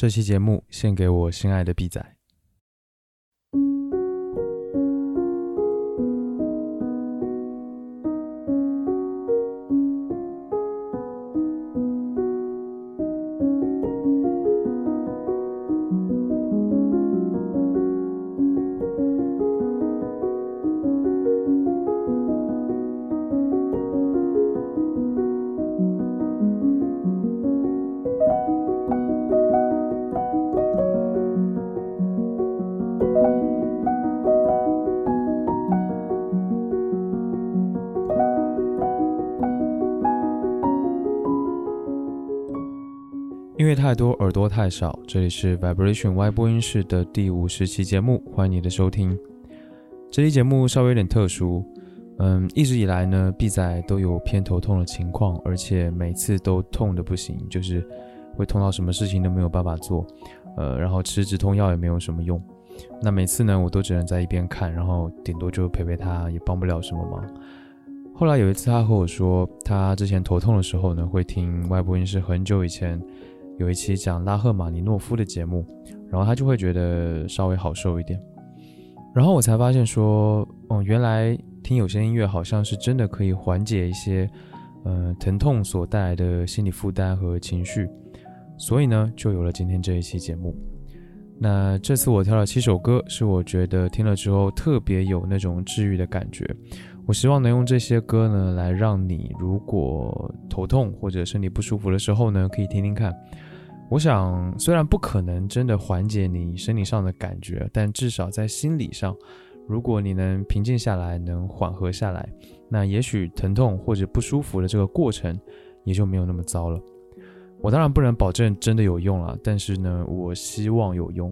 这期节目献给我心爱的 B 仔。太多，耳朵太少。这里是 Vibration Y 播音室的第五十期节目，欢迎你的收听。这期节目稍微有点特殊，嗯，一直以来呢，B 仔都有偏头痛的情况，而且每次都痛的不行，就是会痛到什么事情都没有办法做，呃，然后吃止痛药也没有什么用。那每次呢，我都只能在一边看，然后顶多就陪陪他，也帮不了什么忙。后来有一次，他和我说，他之前头痛的时候呢，会听外播音室很久以前。有一期讲拉赫玛尼诺夫的节目，然后他就会觉得稍微好受一点。然后我才发现说，哦，原来听有些音乐好像是真的可以缓解一些，呃，疼痛所带来的心理负担和情绪。所以呢，就有了今天这一期节目。那这次我挑了七首歌，是我觉得听了之后特别有那种治愈的感觉。我希望能用这些歌呢，来让你如果头痛或者身体不舒服的时候呢，可以听听看。我想，虽然不可能真的缓解你生理上的感觉，但至少在心理上，如果你能平静下来，能缓和下来，那也许疼痛或者不舒服的这个过程也就没有那么糟了。我当然不能保证真的有用了，但是呢，我希望有用。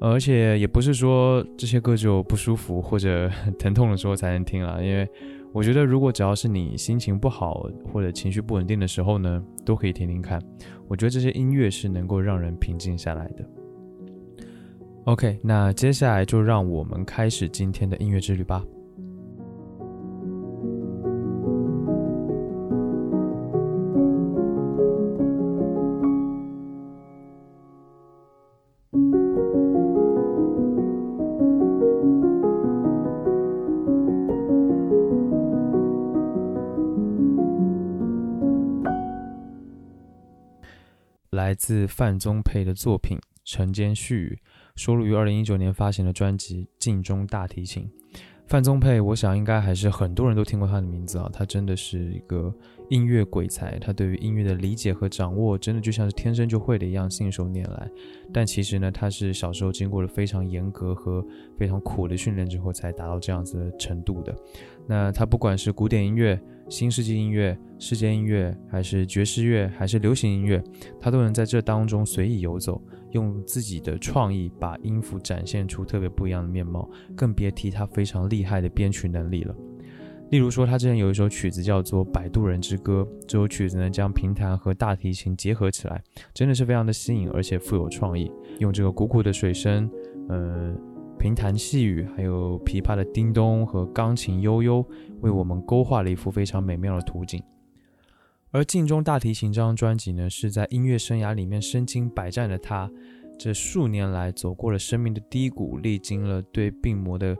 而且也不是说这些歌只有不舒服或者 疼痛的时候才能听了，因为。我觉得，如果只要是你心情不好或者情绪不稳定的时候呢，都可以听听看。我觉得这些音乐是能够让人平静下来的。OK，那接下来就让我们开始今天的音乐之旅吧。来自范宗沛的作品《晨间絮语》，收录于二零一九年发行的专辑《镜中大提琴》。范宗沛，我想应该还是很多人都听过他的名字啊，他真的是一个音乐鬼才，他对于音乐的理解和掌握，真的就像是天生就会的一样，信手拈来。但其实呢，他是小时候经过了非常严格和非常苦的训练之后，才达到这样子的程度的。那他不管是古典音乐、新世纪音乐、世界音乐，还是爵士乐，还是流行音乐，他都能在这当中随意游走。用自己的创意把音符展现出特别不一样的面貌，更别提他非常厉害的编曲能力了。例如说，他之前有一首曲子叫做《摆渡人之歌》，这首曲子呢将平弹和大提琴结合起来，真的是非常的新颖，而且富有创意。用这个鼓鼓的水声，呃，平弹细雨，还有琵琶的叮咚和钢琴悠悠，为我们勾画了一幅非常美妙的图景。而镜中大提琴这张专辑呢，是在音乐生涯里面身经百战的他，这数年来走过了生命的低谷，历经了对病魔的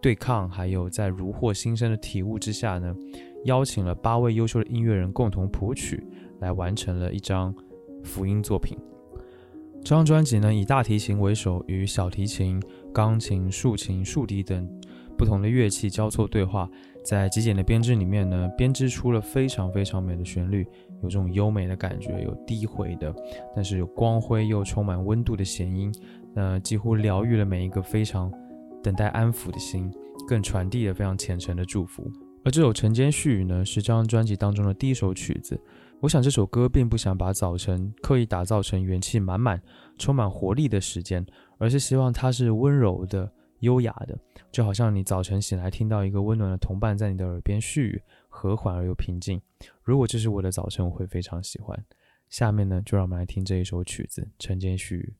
对抗，还有在如获新生的体悟之下呢，邀请了八位优秀的音乐人共同谱曲，来完成了一张福音作品。这张专辑呢，以大提琴为首，与小提琴、钢琴、竖琴、竖笛等不同的乐器交错对话。在极简的编制里面呢，编织出了非常非常美的旋律，有这种优美的感觉，有低回的，但是有光辉又充满温度的弦音，那几乎疗愈了每一个非常等待安抚的心，更传递了非常虔诚的祝福。而这首晨间絮语呢，是这张专辑当中的第一首曲子。我想这首歌并不想把早晨刻意打造成元气满满、充满活力的时间，而是希望它是温柔的。优雅的，就好像你早晨醒来听到一个温暖的同伴在你的耳边絮语，和缓而又平静。如果这是我的早晨，我会非常喜欢。下面呢，就让我们来听这一首曲子《晨间絮语》。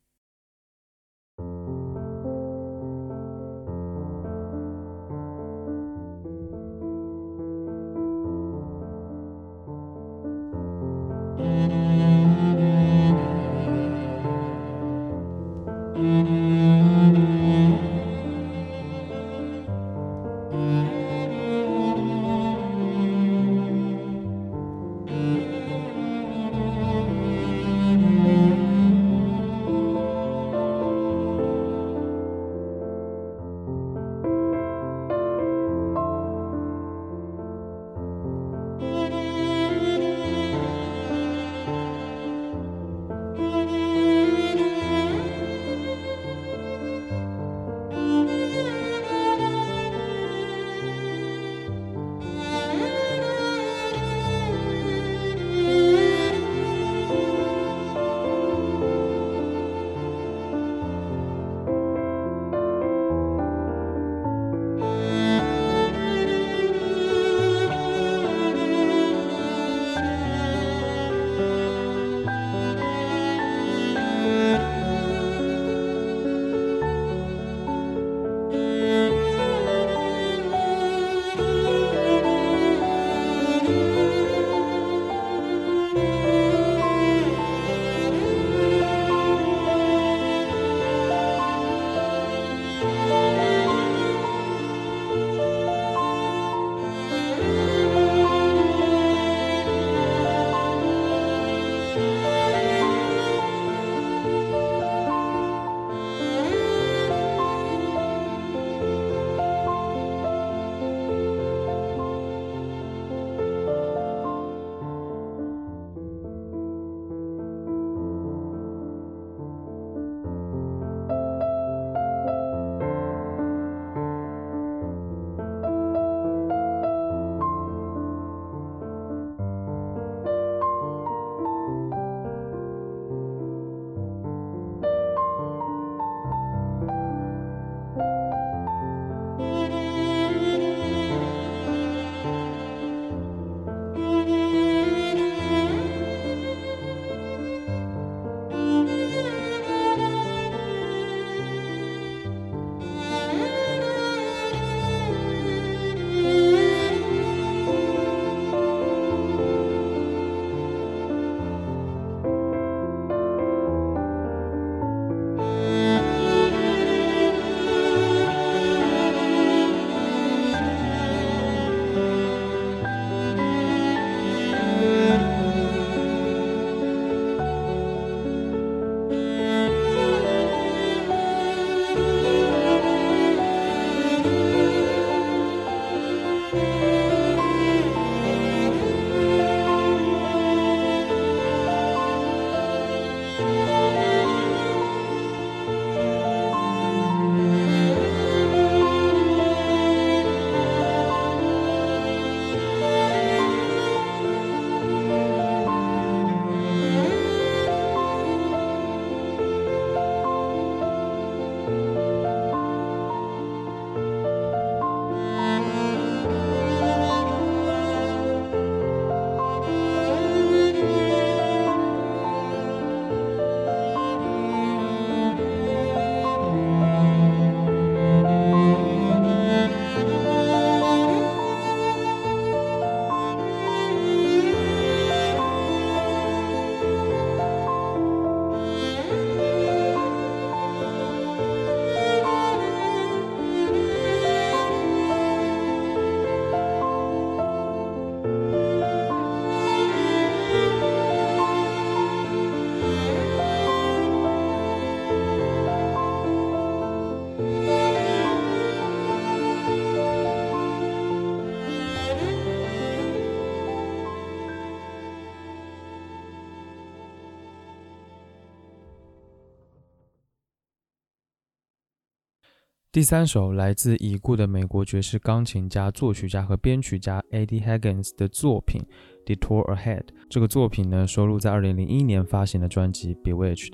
第三首来自已故的美国爵士钢琴家、作曲家和编曲家 Eddie Higgins 的作品《Detour Ahead》。这个作品呢，收录在2001年发行的专辑《Bewitched》。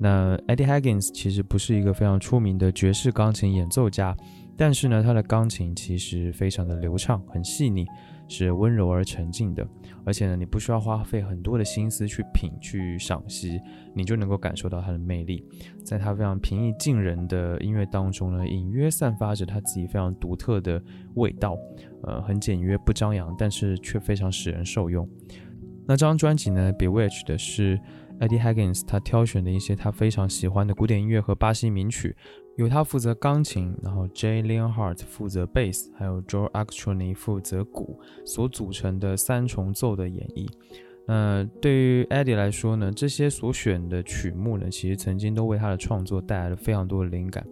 那 Eddie Higgins 其实不是一个非常出名的爵士钢琴演奏家，但是呢，他的钢琴其实非常的流畅，很细腻。是温柔而沉静的，而且呢，你不需要花费很多的心思去品、去赏析，你就能够感受到它的魅力。在它非常平易近人的音乐当中呢，隐约散发着他自己非常独特的味道。呃，很简约不张扬，但是却非常使人受用。那这张专辑呢，《Bewitch》的是 Eddie Higgins 他挑选的一些他非常喜欢的古典音乐和巴西名曲。由他负责钢琴，然后 Jay Leonhardt 负责贝斯，还有 Joe Armstrong 负责鼓所组成的三重奏的演绎。那对于 Eddie 来说呢，这些所选的曲目呢，其实曾经都为他的创作带来了非常多的灵感，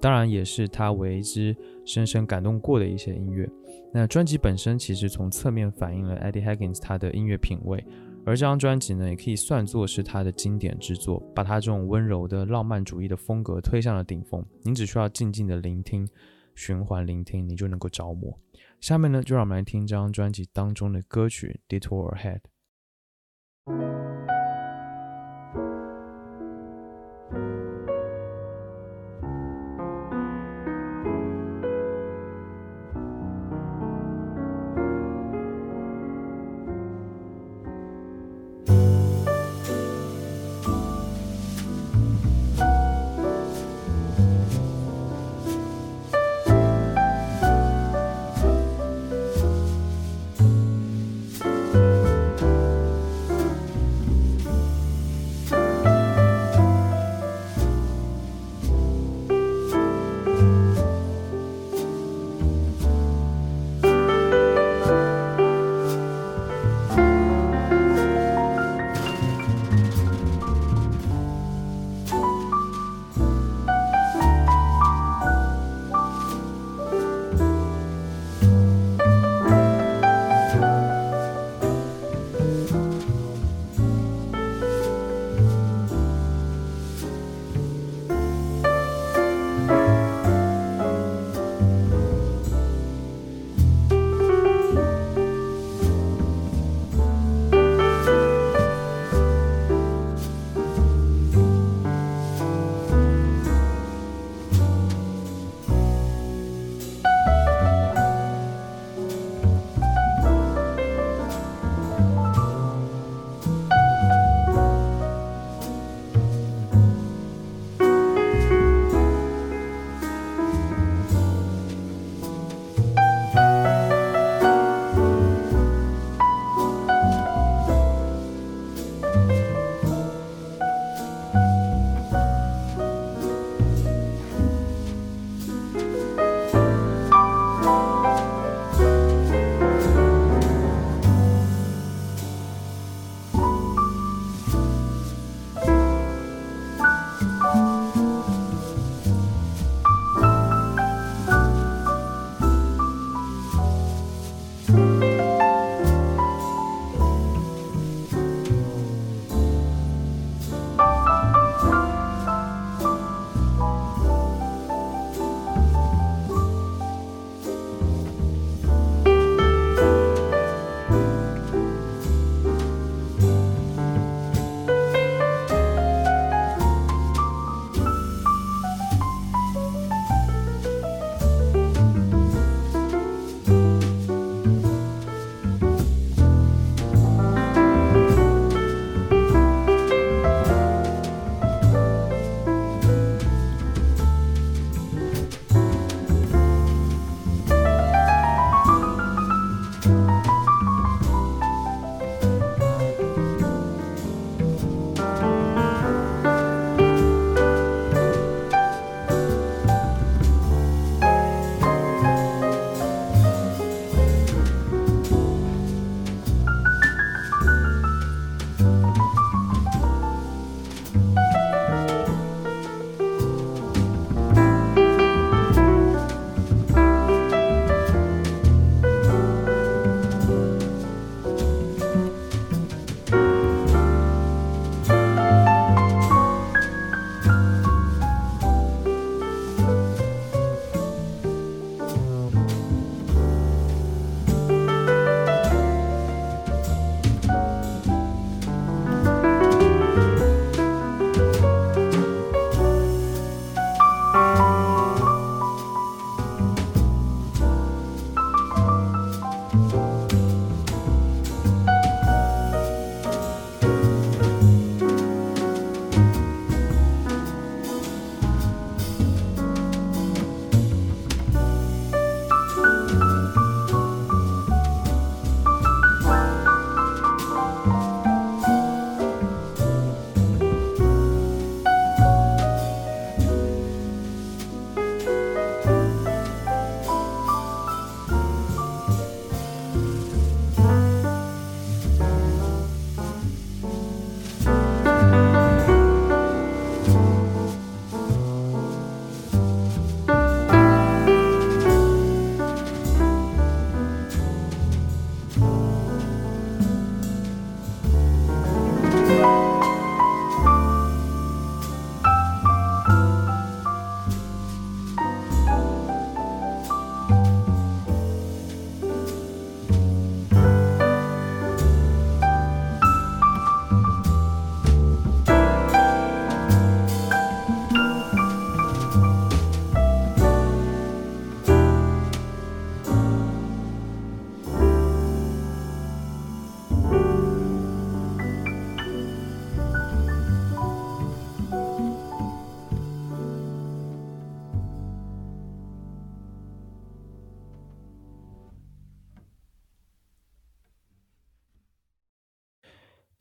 当然也是他为之深深感动过的一些音乐。那专辑本身其实从侧面反映了 Eddie Higgins 他的音乐品味。而这张专辑呢，也可以算作是他的经典之作，把他这种温柔的浪漫主义的风格推向了顶峰。您只需要静静的聆听，循环聆听，你就能够着魔。下面呢，就让我们来听这张专辑当中的歌曲《Detour Ahead》。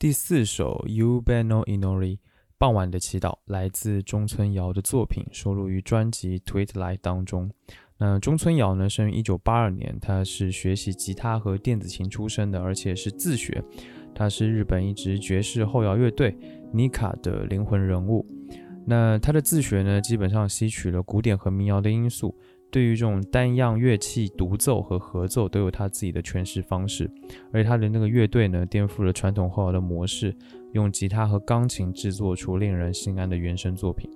第四首《U Beno Inori》傍晚的祈祷，来自中村遥的作品，收录于专辑《Twilight》当中。那中村遥呢，生于一九八二年，他是学习吉他和电子琴出身的，而且是自学。他是日本一支爵士后摇乐队 Nika 的灵魂人物。那他的自学呢，基本上吸取了古典和民谣的因素，对于这种单样乐器独奏和合奏都有他自己的诠释方式。而且他的那个乐队呢，颠覆了传统后摇的模式，用吉他和钢琴制作出令人心安的原声作品。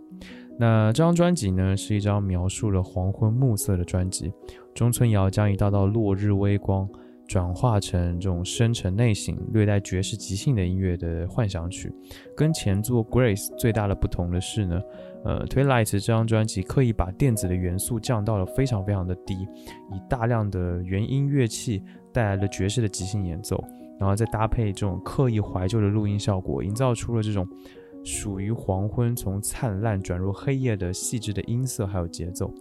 那这张专辑呢，是一张描述了黄昏暮色的专辑。中村遥将一道道落日微光转化成这种深沉内省、略带爵士即兴的音乐的幻想曲。跟前作《Grace》最大的不同的是呢，呃，《Twilight》这张专辑刻意把电子的元素降到了非常非常的低，以大量的原音乐器带来了爵士的即兴演奏，然后再搭配这种刻意怀旧的录音效果，营造出了这种。属于黄昏，从灿烂转入黑夜的细致的音色，还有节奏。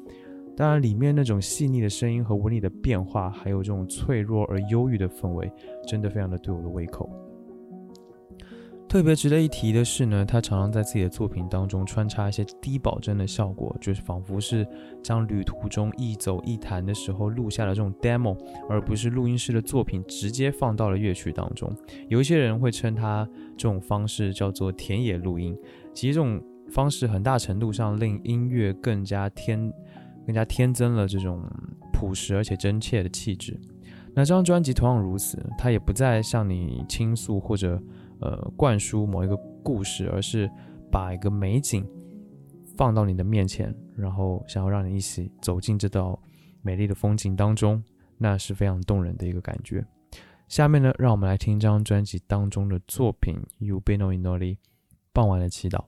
当然，里面那种细腻的声音和纹理的变化，还有这种脆弱而忧郁的氛围，真的非常的对我的胃口。特别值得一提的是呢，他常常在自己的作品当中穿插一些低保真的效果，就是仿佛是将旅途中一走一弹的时候录下了这种 demo，而不是录音师的作品直接放到了乐曲当中。有一些人会称他这种方式叫做田野录音，其实这种方式很大程度上令音乐更加天更加添增了这种朴实而且真切的气质。那这张专辑同样如此，他也不再向你倾诉或者。呃，灌输某一个故事，而是把一个美景放到你的面前，然后想要让你一起走进这道美丽的风景当中，那是非常动人的一个感觉。下面呢，让我们来听这张专辑当中的作品《You Beno Inoli》，傍晚的祈祷。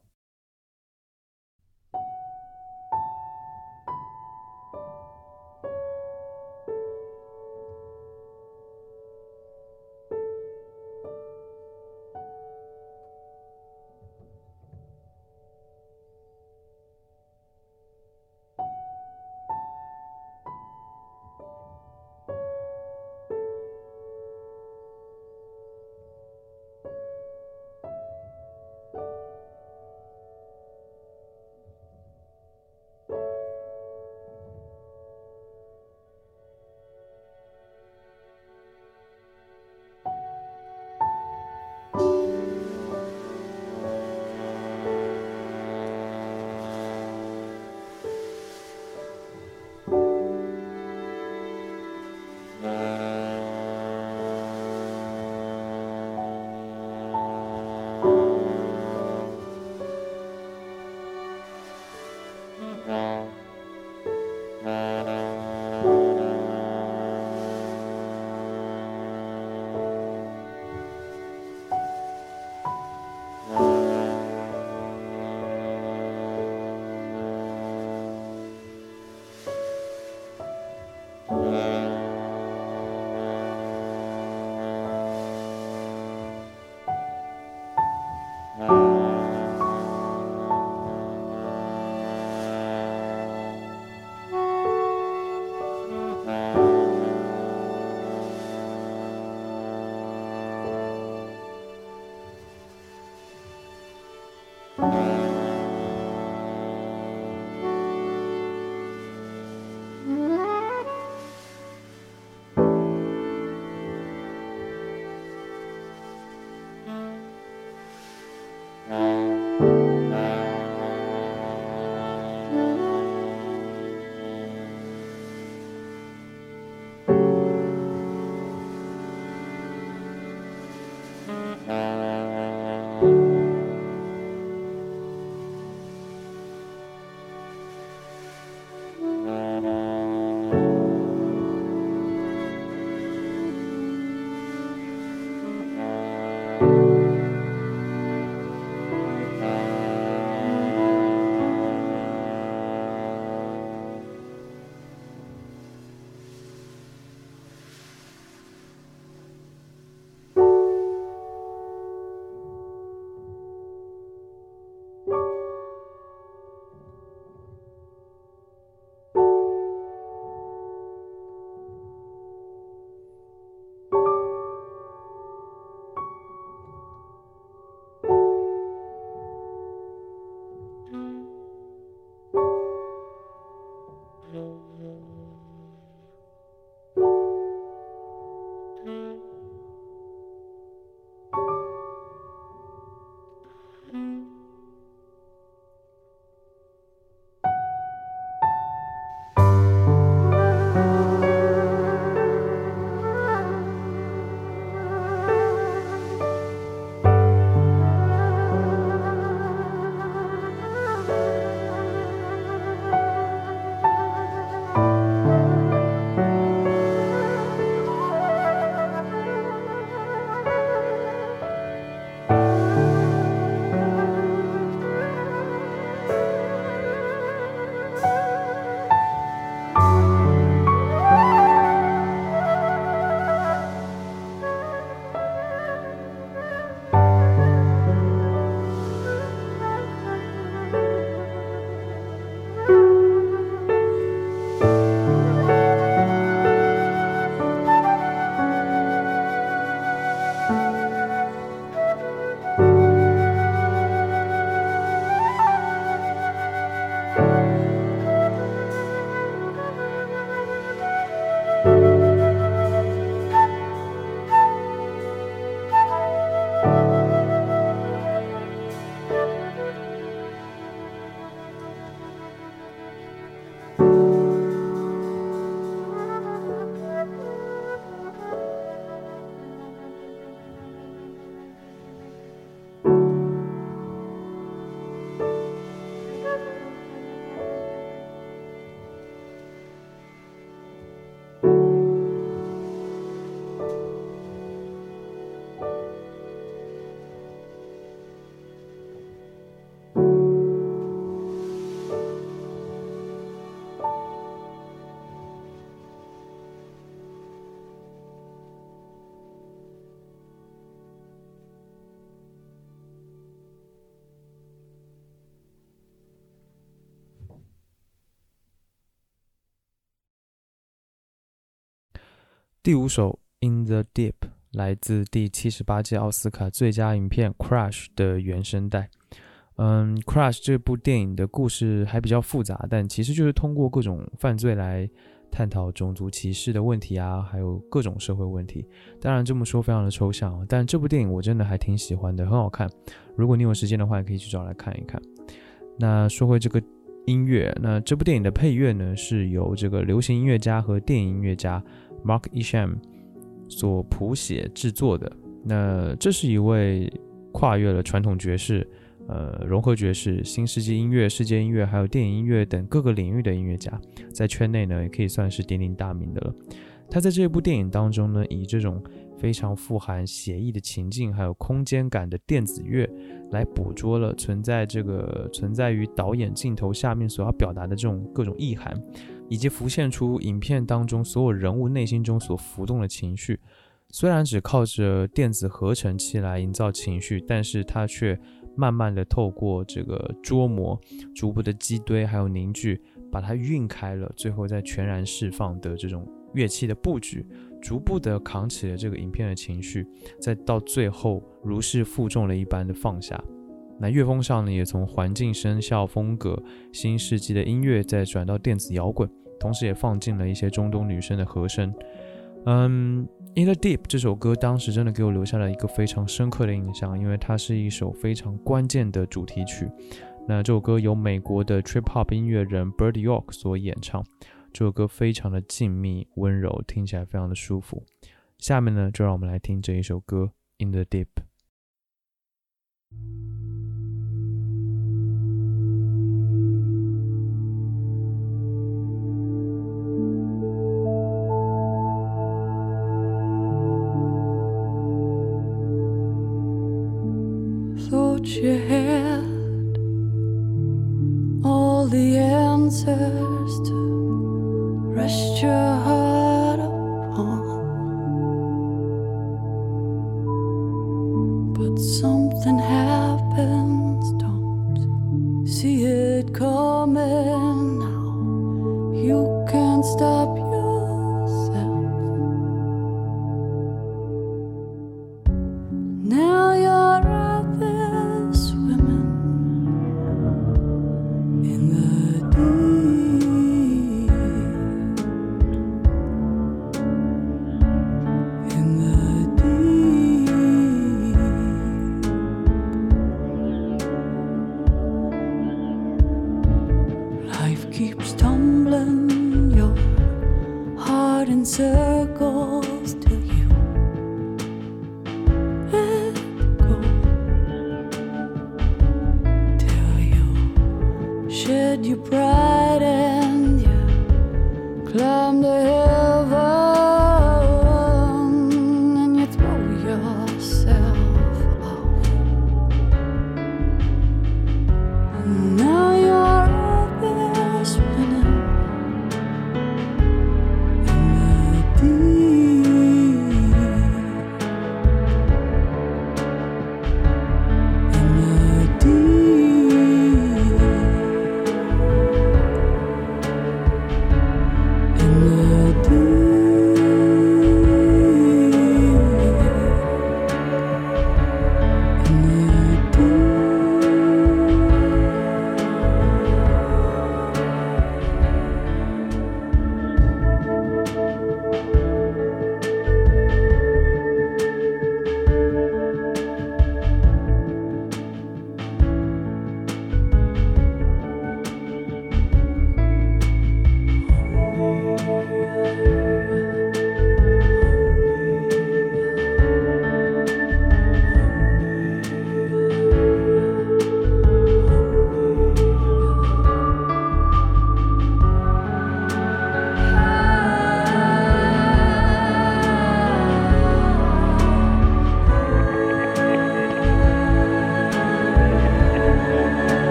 Uh... 第五首《In the Deep》来自第七十八届奥斯卡最佳影片《Crash》的原声带。嗯，《Crash》这部电影的故事还比较复杂，但其实就是通过各种犯罪来探讨种族歧视的问题啊，还有各种社会问题。当然这么说非常的抽象，但这部电影我真的还挺喜欢的，很好看。如果你有时间的话，也可以去找来看一看。那说回这个音乐，那这部电影的配乐呢，是由这个流行音乐家和电影音乐家。Mark Isham 所谱写制作的，那这是一位跨越了传统爵士、呃融合爵士、新世纪音乐、世界音乐，还有电影音乐等各个领域的音乐家，在圈内呢也可以算是鼎鼎大名的了。他在这部电影当中呢，以这种非常富含写意的情境，还有空间感的电子乐，来捕捉了存在这个存在于导演镜头下面所要表达的这种各种意涵。以及浮现出影片当中所有人物内心中所浮动的情绪，虽然只靠着电子合成器来营造情绪，但是它却慢慢的透过这个捉摸，逐步的积堆还有凝聚，把它晕开了，最后再全然释放的这种乐器的布局，逐步的扛起了这个影片的情绪，再到最后如释负重了一般的放下。那乐风上呢，也从环境声效风格、新世纪的音乐，再转到电子摇滚，同时也放进了一些中东女生的和声。嗯，《In the Deep》这首歌当时真的给我留下了一个非常深刻的印象，因为它是一首非常关键的主题曲。那这首歌由美国的 Trip Hop 音乐人 Bird York 所演唱，这首歌非常的静谧温柔，听起来非常的舒服。下面呢，就让我们来听这一首歌《In the Deep》。You had all the answers to rest your heart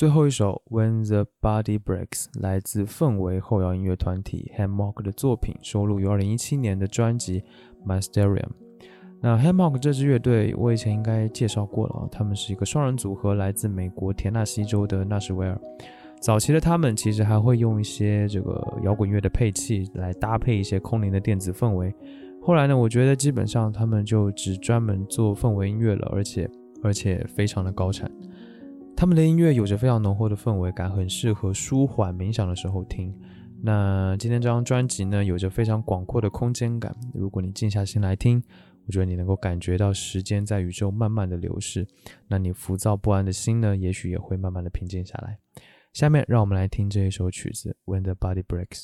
最后一首《When the Body Breaks》来自氛围后摇音乐团体 Hammock 的作品，收录于2017年的专辑《Mysterium》。那 Hammock 这支乐队，我以前应该介绍过了啊，他们是一个双人组合，来自美国田纳西州的纳什维尔。早期的他们其实还会用一些这个摇滚乐的配器来搭配一些空灵的电子氛围。后来呢，我觉得基本上他们就只专门做氛围音乐了，而且而且非常的高产。他们的音乐有着非常浓厚的氛围感，很适合舒缓冥想的时候听。那今天这张专辑呢，有着非常广阔的空间感。如果你静下心来听，我觉得你能够感觉到时间在宇宙慢慢的流逝。那你浮躁不安的心呢，也许也会慢慢的平静下来。下面让我们来听这一首曲子《When the Body Breaks》。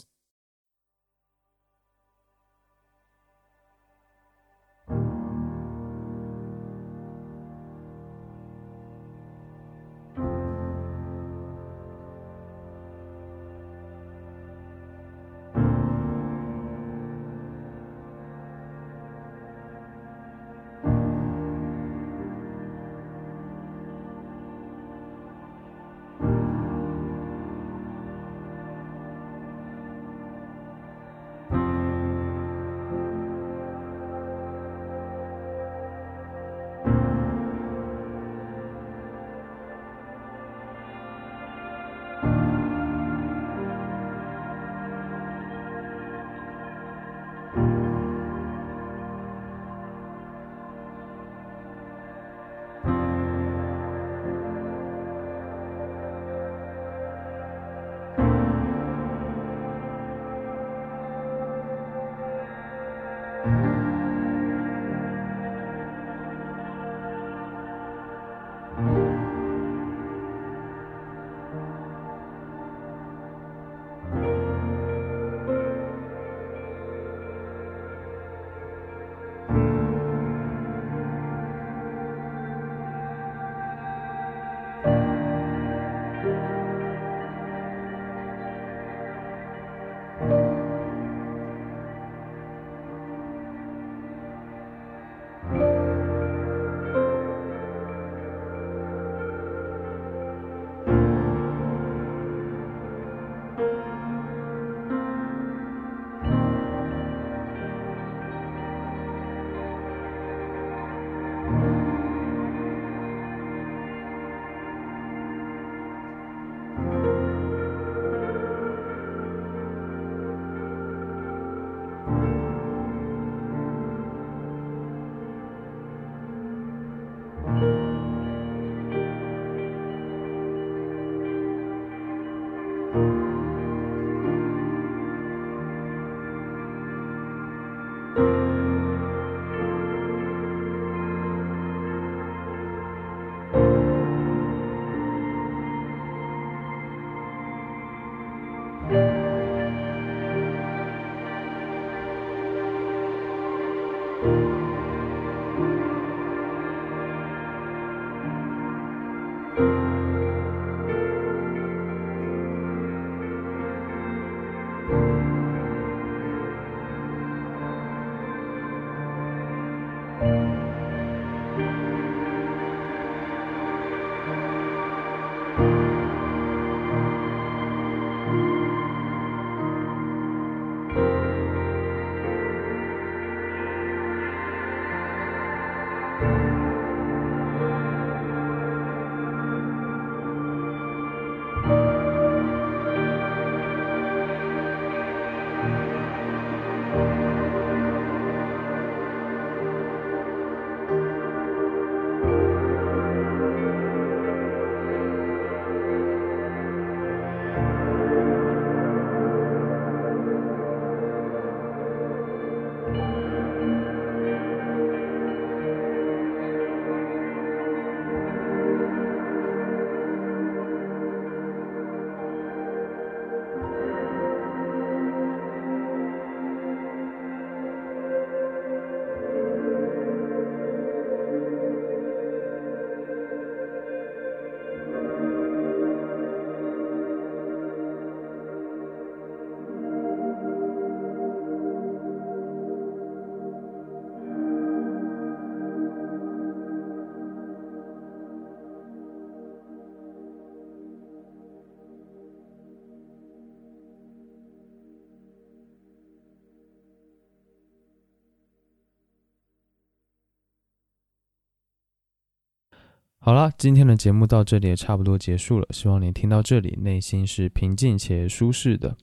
好啦，今天的节目到这里也差不多结束了。希望你听到这里，内心是平静且舒适的。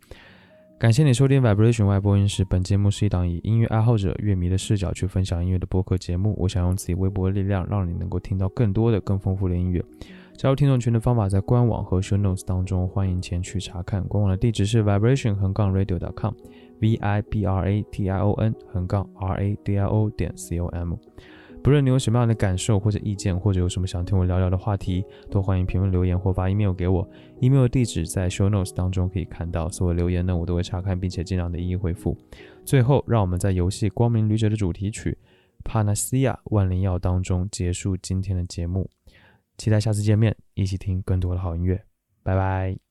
感谢你收听 Vibration 外播音室。本节目是一档以音乐爱好者、乐迷的视角去分享音乐的播客节目。我想用自己微薄的力量，让你能够听到更多的、更丰富的音乐。加入听众群的方法在官网和 Show Notes 当中，欢迎前去查看。官网的地址是 Vibration 横杠 Radio.com，V I B R A T I O N 横杠 R A D I O 点 C O M。不论你有什么样的感受或者意见，或者有什么想听我聊聊的话题，都欢迎评论留言或发 email 给我。email 地址在 show notes 当中可以看到。所有留言呢，我都会查看，并且尽量的一一回复。最后，让我们在游戏《光明旅者》的主题曲《Panacea 万灵药》当中结束今天的节目。期待下次见面，一起听更多的好音乐。拜拜。